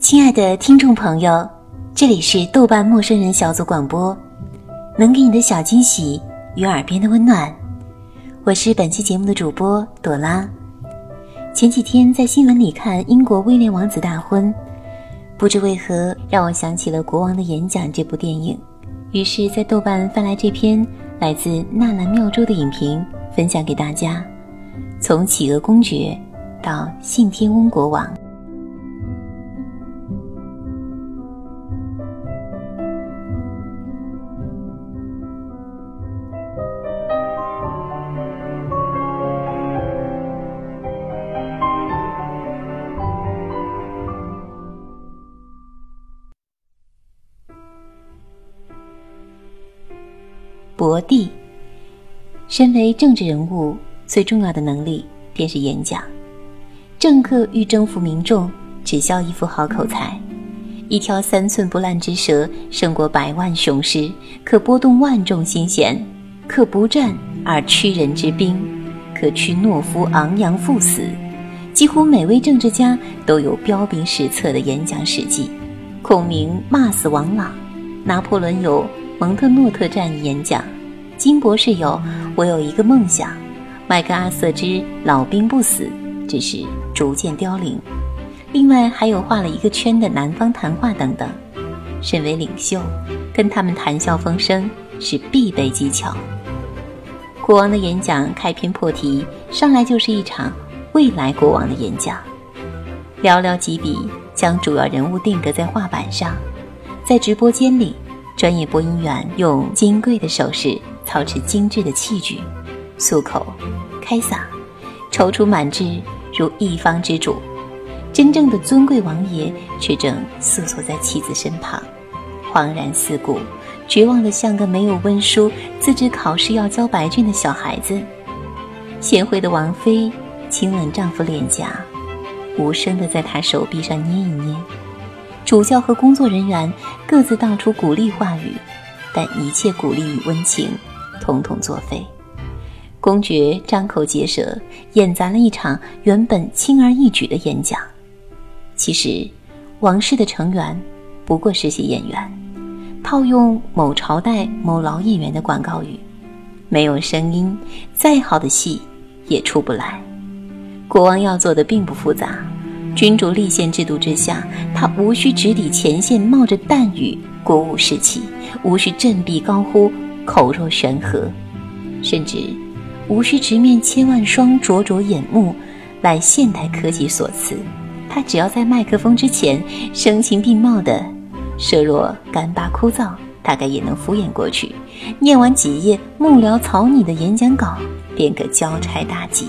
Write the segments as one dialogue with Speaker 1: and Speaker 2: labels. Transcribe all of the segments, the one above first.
Speaker 1: 亲爱的听众朋友，这里是豆瓣陌生人小组广播，能给你的小惊喜与耳边的温暖。我是本期节目的主播朵拉。前几天在新闻里看英国威廉王子大婚，不知为何让我想起了《国王的演讲》这部电影，于是，在豆瓣翻来这篇来自纳兰妙珠的影评，分享给大家。从企鹅公爵到信天翁国王。D，身为政治人物，最重要的能力便是演讲。政客欲征服民众，只需一副好口才。一条三寸不烂之舌，胜过百万雄师，可拨动万众心弦，可不战而屈人之兵，可驱懦夫昂扬赴死。几乎每位政治家都有彪炳史册的演讲史迹。孔明骂死王朗，拿破仑有。蒙特诺特战役演讲，金博士有我有一个梦想，麦克阿瑟之老兵不死，只是逐渐凋零。另外还有画了一个圈的南方谈话等等。身为领袖，跟他们谈笑风生是必备技巧。国王的演讲开篇破题，上来就是一场未来国王的演讲，寥寥几笔将主要人物定格在画板上，在直播间里。专业播音员用金贵的手势操持精致的器具，漱口、开嗓，踌躇满志如一方之主。真正的尊贵王爷却正瑟缩在妻子身旁，恍然四顾，绝望的像个没有温书、自知考试要交白卷的小孩子。贤惠的王妃亲吻丈夫脸颊，无声的在他手臂上捏一捏。主教和工作人员各自道出鼓励话语，但一切鼓励与温情，统统作废。公爵张口结舌，演砸了一场原本轻而易举的演讲。其实，王室的成员不过是些演员，套用某朝代某老演员的广告语：“没有声音，再好的戏也出不来。”国王要做的并不复杂。君主立宪制度之下，他无需直抵前线，冒着弹雨鼓舞士气；无需振臂高呼，口若悬河；甚至无需直面千万双灼灼眼目，赖现代科技所赐。他只要在麦克风之前声情并茂的，设若干巴枯燥，大概也能敷衍过去。念完几页幕僚草拟的演讲稿，便可交差大吉。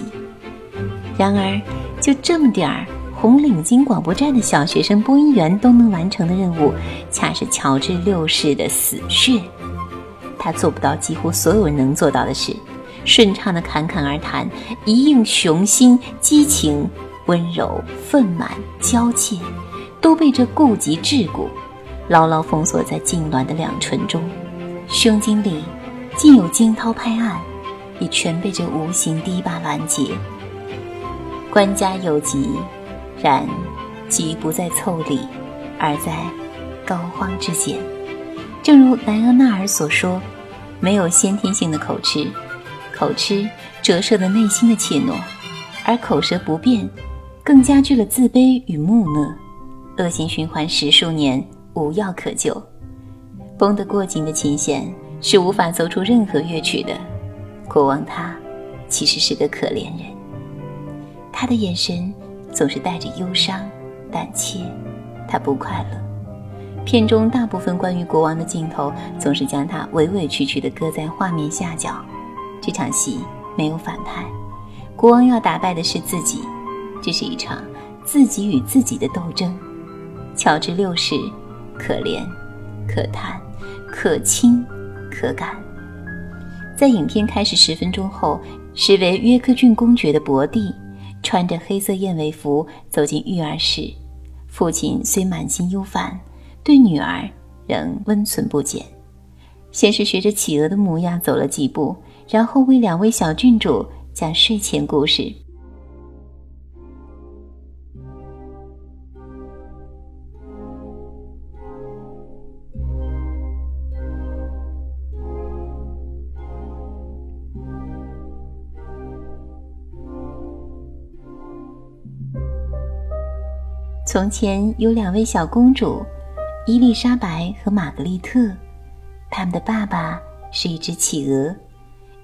Speaker 1: 然而，就这么点儿。红领巾广播站的小学生播音员都能完成的任务，恰是乔治六世的死穴。他做不到几乎所有人能做到的事：顺畅的侃侃而谈，一应雄心、激情、温柔、愤满、娇怯，都被这顾及桎梏，牢牢封锁在痉挛的两唇中。胸襟里，既有惊涛拍岸，也全被这无形堤坝拦截。官家有疾。然，疾不在凑理，而在膏肓之间。正如莱厄纳尔所说：“没有先天性的口吃，口吃折射了内心的怯懦，而口舌不便，更加剧了自卑与木讷。恶性循环十数年，无药可救。绷得过紧的琴弦是无法奏出任何乐曲的。国王他，其实是个可怜人。他的眼神。”总是带着忧伤、胆怯，他不快乐。片中大部分关于国王的镜头，总是将他委委屈屈地搁在画面下角。这场戏没有反派，国王要打败的是自己，这是一场自己与自己的斗争。乔治六世，可怜、可叹、可亲、可感。在影片开始十分钟后，实为约克郡公爵的伯蒂。穿着黑色燕尾服走进育儿室，父亲虽满心忧烦，对女儿仍温存不减。先是学着企鹅的模样走了几步然后为两位小郡主讲睡前故事。从前有两位小公主伊丽莎白和玛格丽特。他们的爸爸是一只企鹅，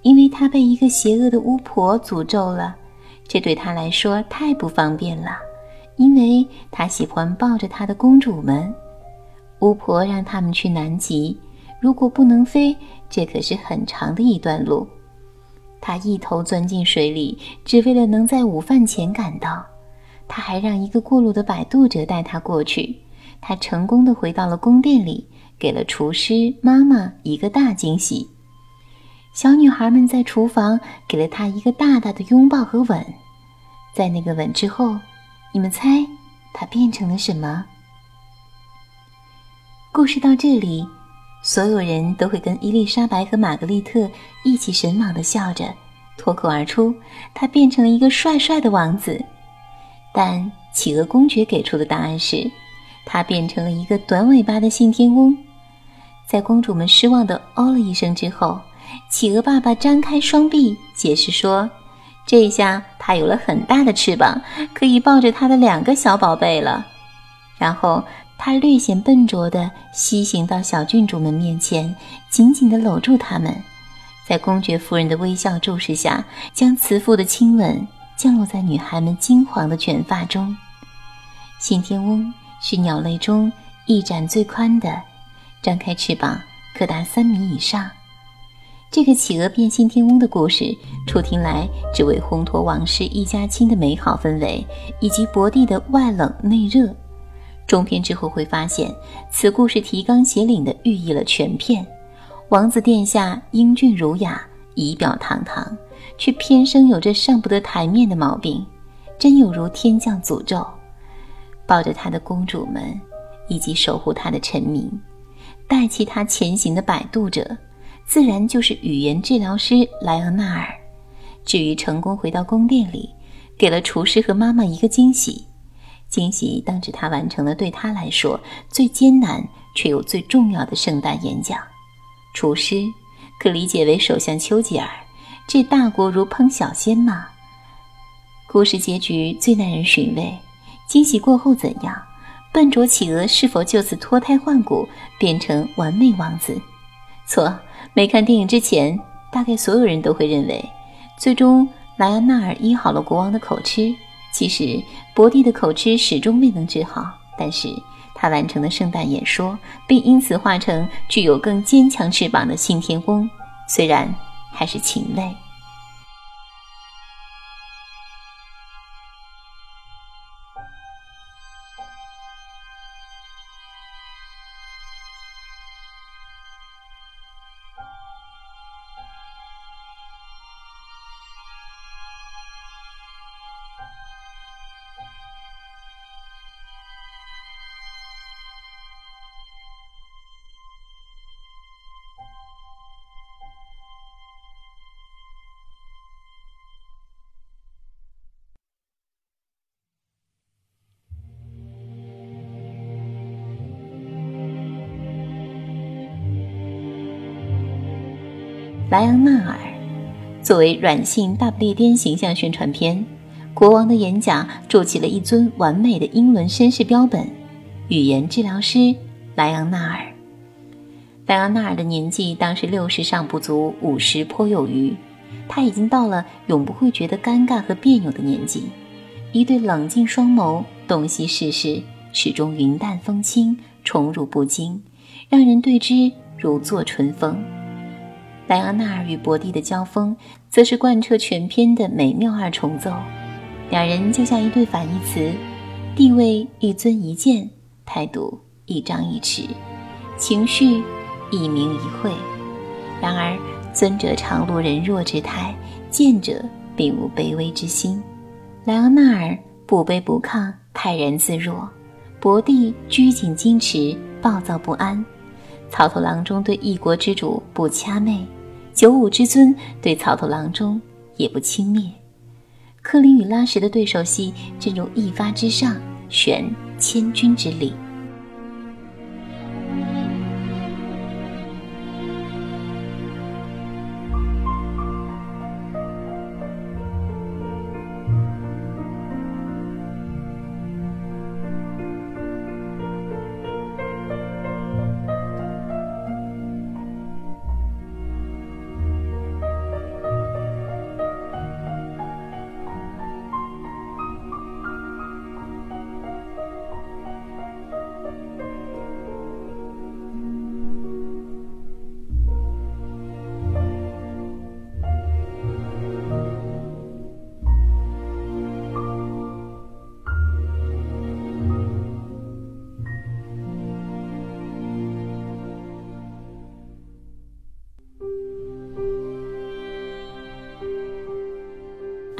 Speaker 1: 因为他被一个邪恶的巫婆诅咒了，这对他来说太不方便了。因为他喜欢抱着他的公主们。巫婆让他们去南极，如果不能飞，这可是很长的一段路。他一头钻进水里，只为了能在午饭前赶到。他还让一个过路的摆渡者带他过去。他成功的回到了宫殿里，给了厨师妈妈一个大惊喜。小女孩们在厨房给了他一个大大的拥抱和吻。在那个吻之后，你们猜他变成了什么？故事到这里，所有人都会跟伊丽莎白和玛格丽特一起神往的笑着，脱口而出：“他变成了一个帅帅的王子。”但企鹅公爵给出的答案是，他变成了一个短尾巴的信天翁。在公主们失望的哦了一声之后，企鹅爸爸张开双臂解释说：“这下他有了很大的翅膀，可以抱着他的两个小宝贝了。”然后。他略显笨拙地西行到小郡主们面前，紧紧地搂住她们，在公爵夫人的微笑注视下，将慈父的亲吻降落在女孩们金黄的卷发中。信天翁是鸟类中翼展最宽的，张开翅膀可达三米以上。这个企鹅变信天翁的故事，初听来只为烘托王室一家亲的美好氛围，以及伯蒂的外冷内热。中篇之后会发现，此故事提纲挈领地寓意了全篇。王子殿下英俊儒雅，仪表堂堂，却偏生有着上不得台面的毛病，真有如天降诅咒。抱着他的公主们，以及守护他的臣民，代替他前行的摆渡者，自然就是语言治疗师莱昂纳尔。至于成功回到宫殿里，给了厨师和妈妈一个惊喜。惊喜当指他完成了对他来说最艰难却又最重要的圣诞演讲。厨师可理解为首相丘吉尔，这大国如烹小鲜吗？故事结局最耐人寻味。惊喜过后怎样？笨拙企鹅是否就此脱胎换骨，变成完美王子？错，没看电影之前，大概所有人都会认为，最终莱安纳尔医好了国王的口吃。其实，伯蒂的口吃始终未能治好，但是他完成了圣诞演说，并因此化成具有更坚强翅膀的信天翁，虽然还是禽类。莱昂纳尔作为软性大不列颠形象宣传片，国王的演讲筑起了一尊完美的英伦绅士标本。语言治疗师莱昂纳尔，莱昂纳尔的年纪当时六十尚不足，五十颇有余。他已经到了永不会觉得尴尬和别扭的年纪，一对冷静双眸洞悉世事，始终云淡风轻，宠辱不惊，让人对之如坐春风。莱昂纳尔与伯蒂的交锋，则是贯彻全篇的美妙二重奏。两人就像一对反义词，地位一尊一贱，态度一张一弛，情绪一明一晦。然而，尊者常露人弱之态，贱者并无卑微之心。莱昂纳尔不卑不亢，泰然自若；伯蒂拘谨矜持，暴躁不安。草头郎中对一国之主不掐媚。九五之尊对草头郎中也不轻蔑，克林与拉什的对手戏正如一发之上，悬千钧之力。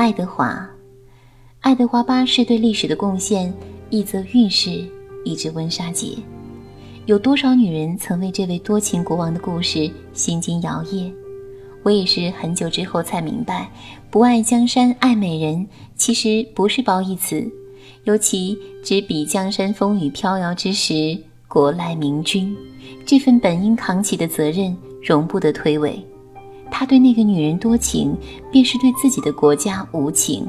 Speaker 1: 爱德华。爱德华八世对历史的贡献，一则运势，一只温莎结。有多少女人曾为这位多情国王的故事心惊摇曳？我也是很久之后才明白，不爱江山爱美人，其实不是褒义词，尤其只比江山风雨飘摇之时，国赖明君，这份本应扛起的责任，容不得推诿。他对那个女人多情，便是对自己的国家无情。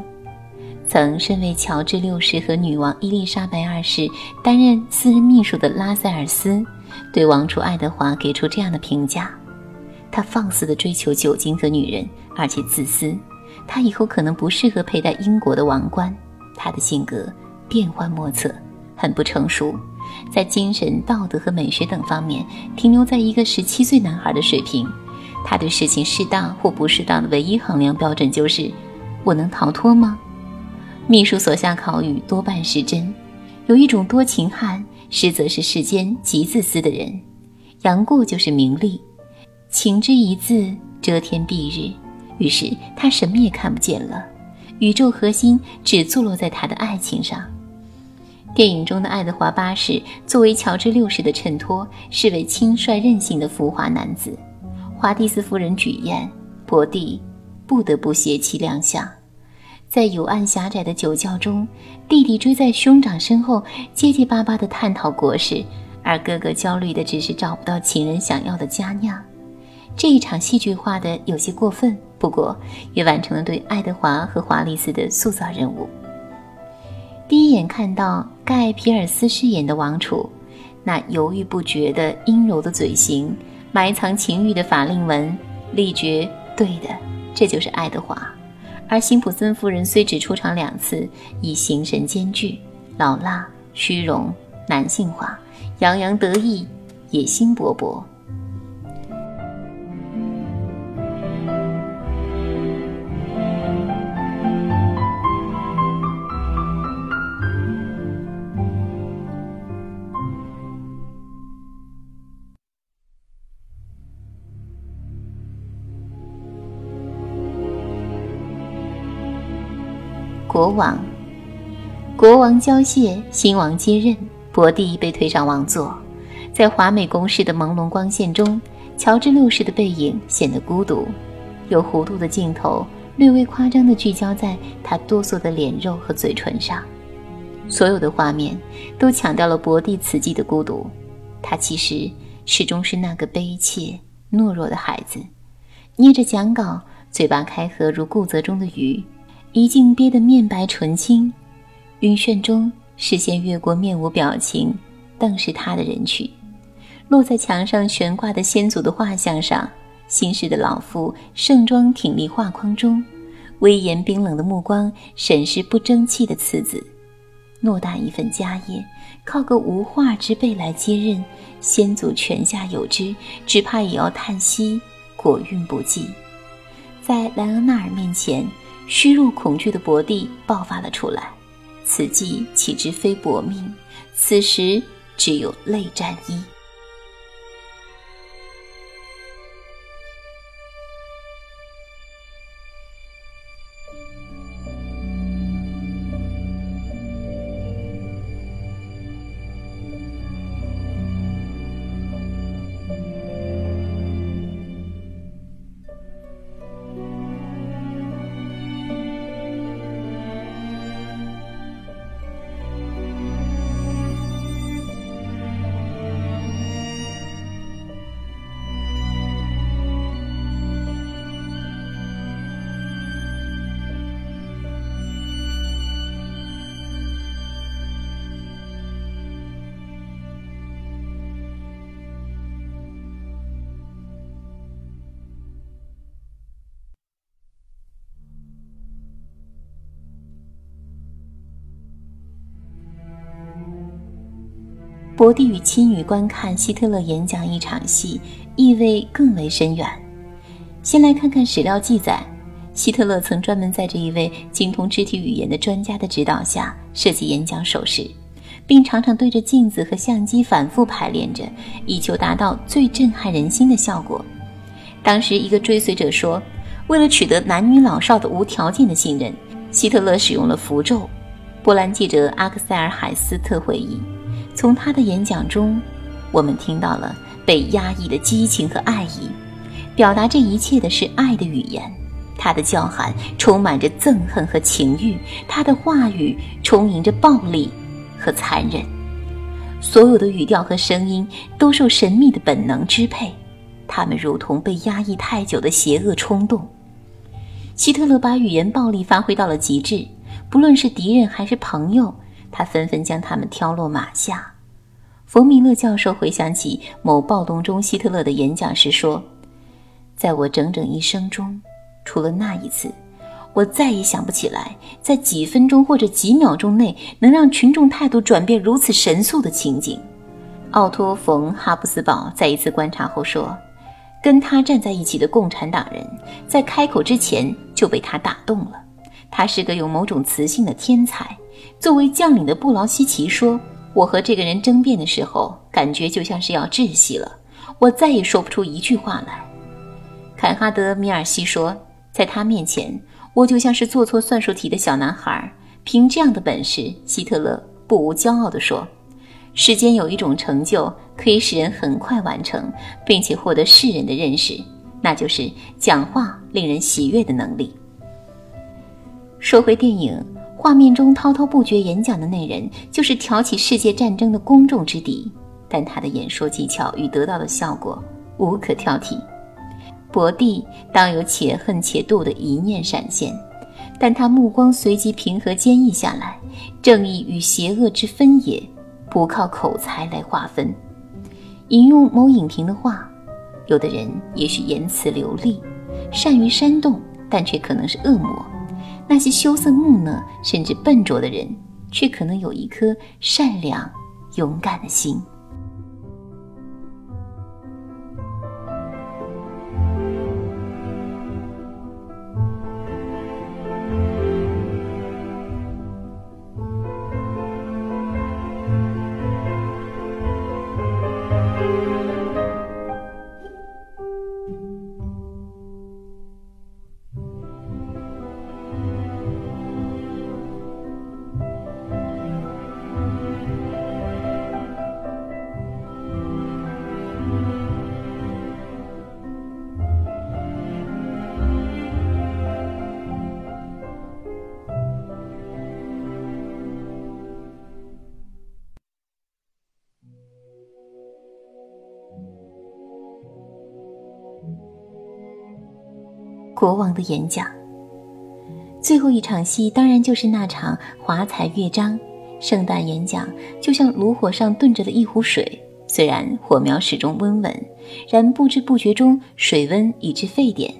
Speaker 1: 曾身为乔治六世和女王伊丽莎白二世担任私人秘书的拉塞尔斯，对王储爱德华给出这样的评价：他放肆地追求酒精和女人，而且自私。他以后可能不适合佩戴英国的王冠。他的性格变幻莫测，很不成熟，在精神、道德和美学等方面停留在一个十七岁男孩的水平。他对事情适当或不适当的唯一衡量标准就是：我能逃脱吗？秘书所下考语多半是真。有一种多情汉，实则是世间极自私的人。杨过就是名利，情之一字遮天蔽日，于是他什么也看不见了。宇宙核心只坐落在他的爱情上。电影中的爱德华八世作为乔治六世的衬托，是位轻率任性的浮华男子。华蒂斯夫人举宴，伯蒂不得不携妻亮相。在幽暗狭窄的酒窖中，弟弟追在兄长身后，结结巴巴地探讨国事，而哥哥焦虑的只是找不到情人想要的佳酿。这一场戏剧化的有些过分，不过也完成了对爱德华和华丽丝的塑造任务。第一眼看到盖皮尔斯饰演的王储，那犹豫不决的阴柔的嘴型，埋藏情欲的法令纹，力觉对的，这就是爱德华。而辛普森夫人虽只出场两次，已形神兼具，老辣、虚荣、男性化，洋洋得意，野心勃勃。国王，国王交谢，新王接任，伯蒂被推上王座。在华美宫室的朦胧光线中，乔治六世的背影显得孤独，有弧度的镜头略微夸张地聚焦在他哆嗦的脸肉和嘴唇上。所有的画面都强调了伯蒂此际的孤独。他其实始终是那个悲切懦弱的孩子，捏着讲稿，嘴巴开合如固泽中的鱼。一静憋得面白唇青，晕眩中视线越过面无表情，瞪视他的人群，落在墙上悬挂的先祖的画像上。新式的老妇盛装挺立画框中，威严冰冷的目光审视不争气的次子。偌大一份家业，靠个无画之辈来接任，先祖泉下有知，只怕也要叹息国运不济。在莱昂纳尔面前。虚弱恐惧的伯蒂爆发了出来，此计岂知非薄命？此时只有泪沾衣。伯蒂与妻女观看希特勒演讲一场戏，意味更为深远。先来看看史料记载，希特勒曾专门在这一位精通肢体语言的专家的指导下设计演讲手势，并常常对着镜子和相机反复排练着，以求达到最震撼人心的效果。当时，一个追随者说：“为了取得男女老少的无条件的信任，希特勒使用了符咒。波兰记者阿克塞尔·海斯特回忆，从他的演讲中，我们听到了被压抑的激情和爱意。表达这一切的是爱的语言，他的叫喊充满着憎恨和情欲，他的话语充盈着暴力和残忍。所有的语调和声音都受神秘的本能支配，他们如同被压抑太久的邪恶冲动。希特勒把语言暴力发挥到了极致，不论是敌人还是朋友，他纷纷将他们挑落马下。冯米勒教授回想起某暴动中希特勒的演讲时说。在我整整一生中，除了那一次，我再也想不起来，在几分钟或者几秒钟内能让群众态度转变如此神速的情景。奥托·冯·哈布斯堡在一次观察后说：“跟他站在一起的共产党人，在开口之前就被他打动了。他是个有某种磁性的天才。”作为将领的布劳希奇说：“我和这个人争辩的时候，感觉就像是要窒息了，我再也说不出一句话来。”坎哈德·米尔西说：“在他面前，我就像是做错算术题的小男孩。凭这样的本事，希特勒不无骄傲地说：‘世间有一种成就可以使人很快完成，并且获得世人的认识，那就是讲话令人喜悦的能力。’”说回电影，画面中滔滔不绝演讲的那人就是挑起世界战争的公众之敌，但他的演说技巧与得到的效果无可挑剔。博蒂当有且恨且妒的一念闪现，但他目光随即平和坚毅下来。正义与邪恶之分野，不靠口才来划分。引用某影评的话，有的人也许言辞流利，善于煽动，但却可能是恶魔；那些羞涩木讷甚至笨拙的人，却可能有一颗善良、勇敢的心。国王的演讲，最后一场戏当然就是那场华彩乐章。圣诞演讲就像炉火上炖着的一壶水，虽然火苗始终温稳，然不知不觉中水温已至沸点。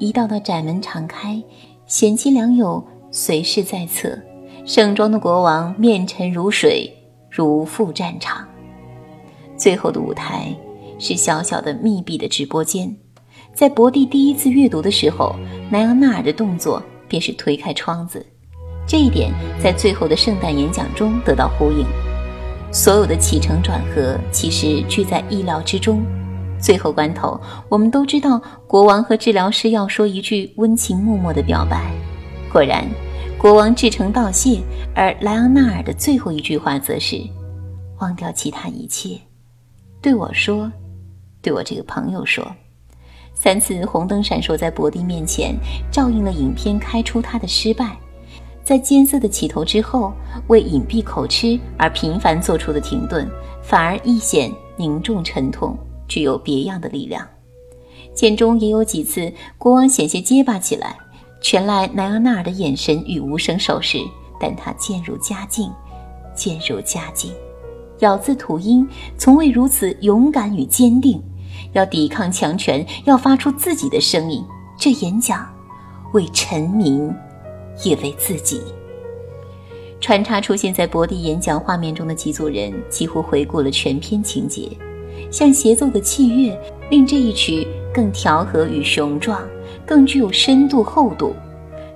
Speaker 1: 一道道窄门敞开，贤妻良友随侍在侧，盛装的国王面沉如水，如赴战场。最后的舞台是小小的密闭的直播间。在博蒂第一次阅读的时候，莱昂纳尔的动作便是推开窗子。这一点在最后的圣诞演讲中得到呼应。所有的起承转合其实俱在意料之中。最后关头，我们都知道国王和治疗师要说一句温情脉脉的表白。果然，国王至诚道谢，而莱昂纳尔的最后一句话则是：“忘掉其他一切，对我说，对我这个朋友说。”三次红灯闪烁在伯蒂面前，照应了影片开出他的失败。在艰涩的起头之后，为隐蔽口吃而频繁做出的停顿，反而一显凝重沉痛，具有别样的力量。片中也有几次，国王险些结巴起来，全赖莱昂纳尔的眼神与无声手势，但他渐入佳境，渐入佳境，咬字吐音从未如此勇敢与坚定。要抵抗强权，要发出自己的声音。这演讲，为臣民，也为自己。穿插出现在博蒂演讲画面中的几组人，几乎回顾了全篇情节。像协奏的器乐，令这一曲更调和与雄壮，更具有深度厚度。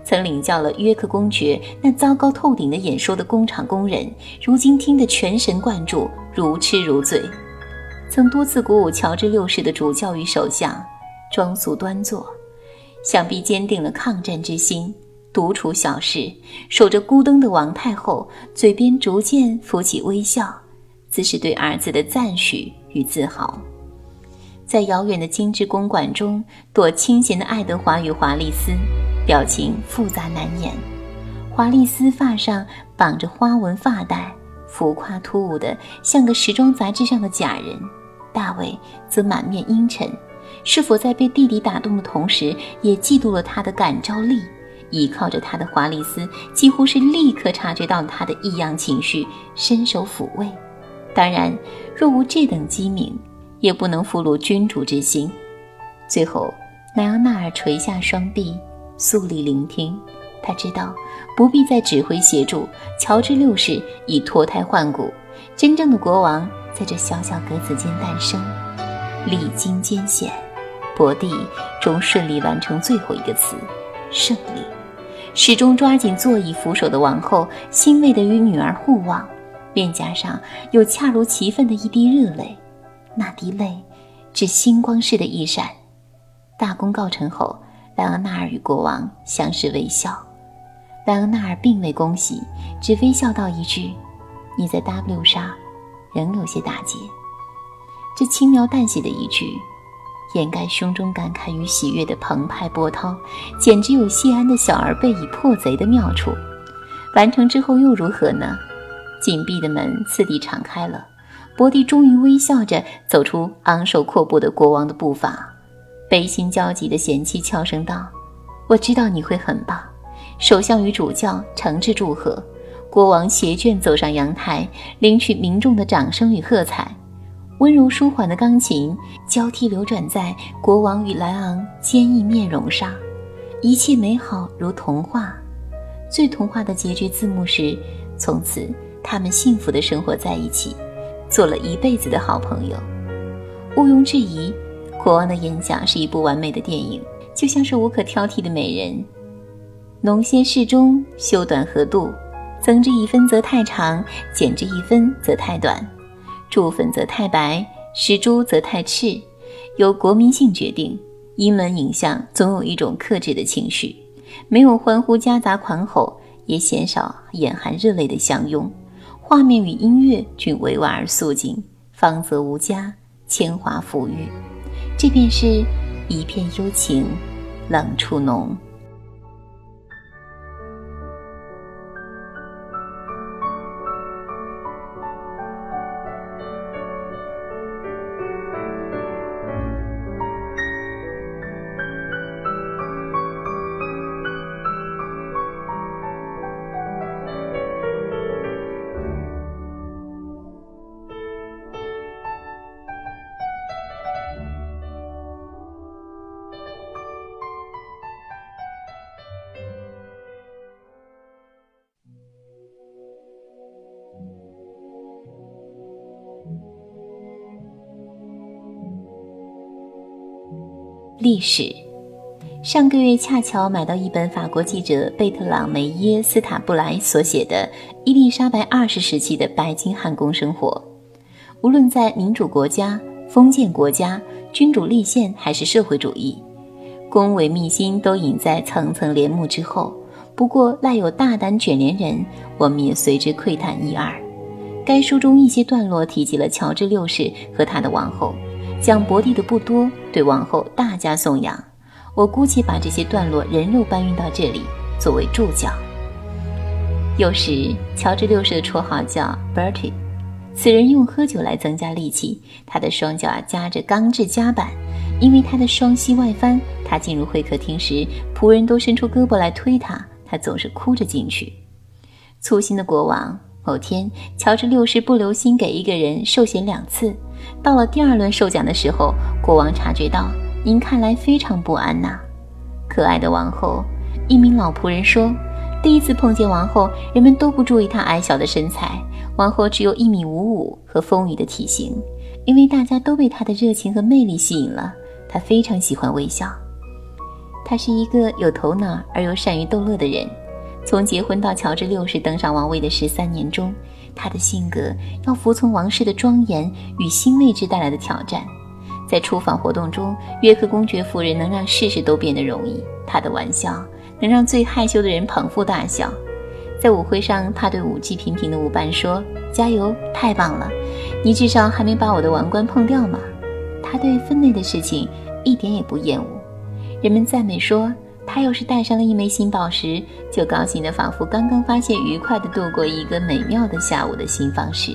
Speaker 1: 曾领教了约克公爵那糟糕透顶的演说的工厂工人，如今听得全神贯注，如痴如醉。曾多次鼓舞乔治六世的主教与首相，装肃端坐，想必坚定了抗战之心。独处小室，守着孤灯的王太后，嘴边逐渐浮起微笑，自是对儿子的赞许与自豪。在遥远的精致公馆中，躲清闲的爱德华与华丽丝，表情复杂难言。华丽丝发上绑着花纹发带，浮夸突兀的像个时装杂志上的假人。大卫则满面阴沉，是否在被弟弟打动的同时，也嫉妒了他的感召力？依靠着他的华丽丝，几乎是立刻察觉到他的异样情绪，伸手抚慰。当然，若无这等机敏，也不能俘虏君主之心。最后，莱昂纳尔垂下双臂，肃立聆听。他知道不必再指挥协助，乔治六世已脱胎换骨，真正的国王在这小小格子间诞生。历经艰险，伯蒂终顺利完成最后一个词：胜利。始终抓紧座椅扶手的王后，欣慰地与女儿互望，脸颊上有恰如其分的一滴热泪，那滴泪，只星光似的一闪。大功告成后，莱昂纳尔与国王相视微笑。莱昂纳尔并未恭喜，只微笑道一句：“你在 W 上，仍有些打结。”这轻描淡写的一句。掩盖胸中感慨与喜悦的澎湃波涛，简直有谢安的小儿被以破贼的妙处。完成之后又如何呢？紧闭的门次第敞开了，伯蒂终于微笑着走出昂首阔步的国王的步伐，悲心交集的贤妻悄声道：“我知道你会很棒。”首相与主教诚挚祝贺，国王携卷走上阳台，领取民众的掌声与喝彩。温柔舒缓的钢琴交替流转在国王与莱昂坚毅面容上，一切美好如童话。最童话的结局字幕是：从此他们幸福的生活在一起，做了一辈子的好朋友。毋庸置疑，国王的演讲是一部完美的电影，就像是无可挑剔的美人。浓鲜适中，修短合度，增之一分则太长，减之一分则太短。注粉则太白，施朱则太赤，由国民性决定。英文影像总有一种克制的情绪，没有欢呼夹杂狂吼，也鲜少眼含热泪的相拥。画面与音乐均委婉而素净，芳泽无加，铅华馥郁。这便是一片幽情，冷处浓。历史。上个月恰巧买到一本法国记者贝特朗梅耶斯塔布莱所写的伊丽莎白二世时期的白金汉宫生活。无论在民主国家、封建国家、君主立宪还是社会主义，宫闱秘辛都隐在层层帘幕之后。不过赖有大胆卷帘人，我们也随之窥探一二。该书中一些段落提及了乔治六世和他的王后。讲伯蒂的不多，对王后大加颂扬。我估计把这些段落人肉搬运到这里，作为注脚。有时，乔治六世的绰号叫 Bertie，此人用喝酒来增加力气。他的双脚夹着钢制夹板，因为他的双膝外翻。他进入会客厅时，仆人都伸出胳膊来推他，他总是哭着进去。粗心的国王。某天，乔治六世不留心给一个人授衔两次。到了第二轮授奖的时候，国王察觉到您看来非常不安呐。可爱的王后，一名老仆人说：“第一次碰见王后，人们都不注意她矮小的身材。王后只有一米五五和丰腴的体型，因为大家都被她的热情和魅力吸引了。她非常喜欢微笑。她是一个有头脑而又善于逗乐的人。”从结婚到乔治六世登上王位的十三年中，他的性格要服从王室的庄严与新位置带来的挑战。在出访活动中，约克公爵夫人能让事事都变得容易。她的玩笑能让最害羞的人捧腹大笑。在舞会上，他对舞技平平的舞伴说：“加油，太棒了！你至少还没把我的王冠碰掉嘛。”他对分内的事情一点也不厌恶。人们赞美说，她要是戴上了一枚新宝石，就高兴得仿佛刚刚发现愉快地度过一个美妙的下午的新方式。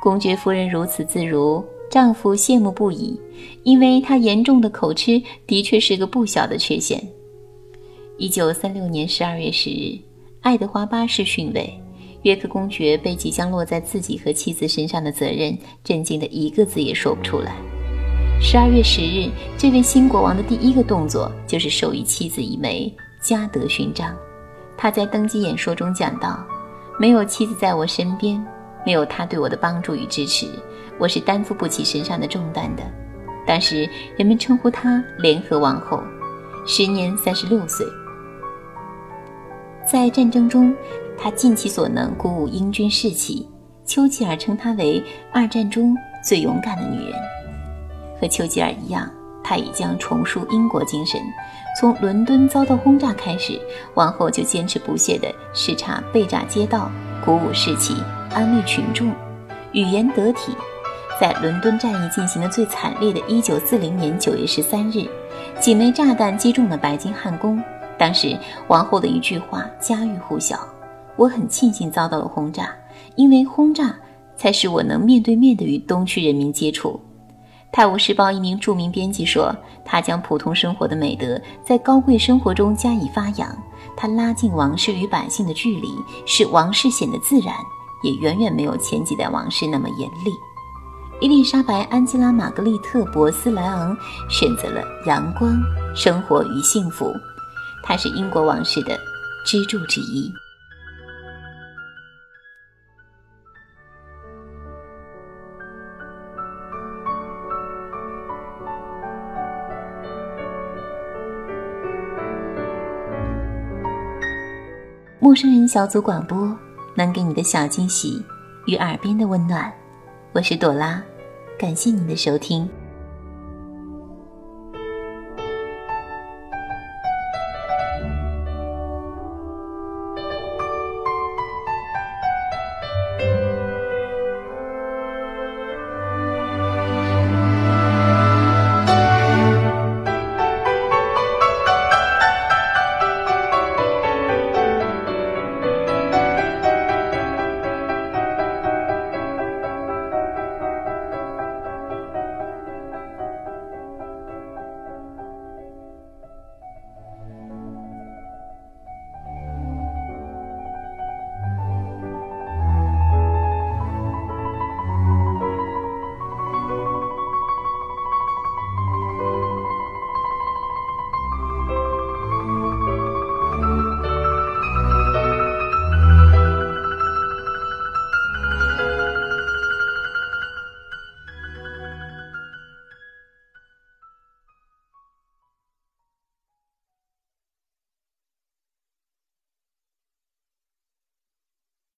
Speaker 1: 公爵夫人如此自如。丈夫羡慕不已，因为他严重的口吃的确是个不小的缺陷。一九三六年十二月十日，爱德华八世逊位，约克公爵被即将落在自己和妻子身上的责任震惊的一个字也说不出来。十二月十日，这位新国王的第一个动作就是授予妻子一枚嘉德勋章。他在登基演说中讲到：“没有妻子在我身边，没有她对我的帮助与支持。”我是担负不起身上的重担的。当时人们称呼她联合王后，时年三十六岁。在战争中，她尽其所能鼓舞英军士气。丘吉尔称她为二战中最勇敢的女人。和丘吉尔一样，他也将重塑英国精神。从伦敦遭到轰炸开始，王后就坚持不懈地视察被炸街道，鼓舞士气，安慰群众，语言得体。在伦敦战役进行的最惨烈的1940年9月13日，几枚炸弹击中了白金汉宫。当时王后的一句话家喻户晓：“我很庆幸遭到了轰炸，因为轰炸才使我能面对面的与东区人民接触。”《泰晤士报》一名著名编辑说：“他将普通生活的美德在高贵生活中加以发扬，他拉近王室与百姓的距离，使王室显得自然，也远远没有前几代王室那么严厉。”伊丽莎白·安吉拉·玛格丽特·博斯莱昂选择了阳光、生活与幸福，她是英国王室的支柱之一。陌生人小组广播，能给你的小惊喜与耳边的温暖。我是朵拉，感谢您的收听。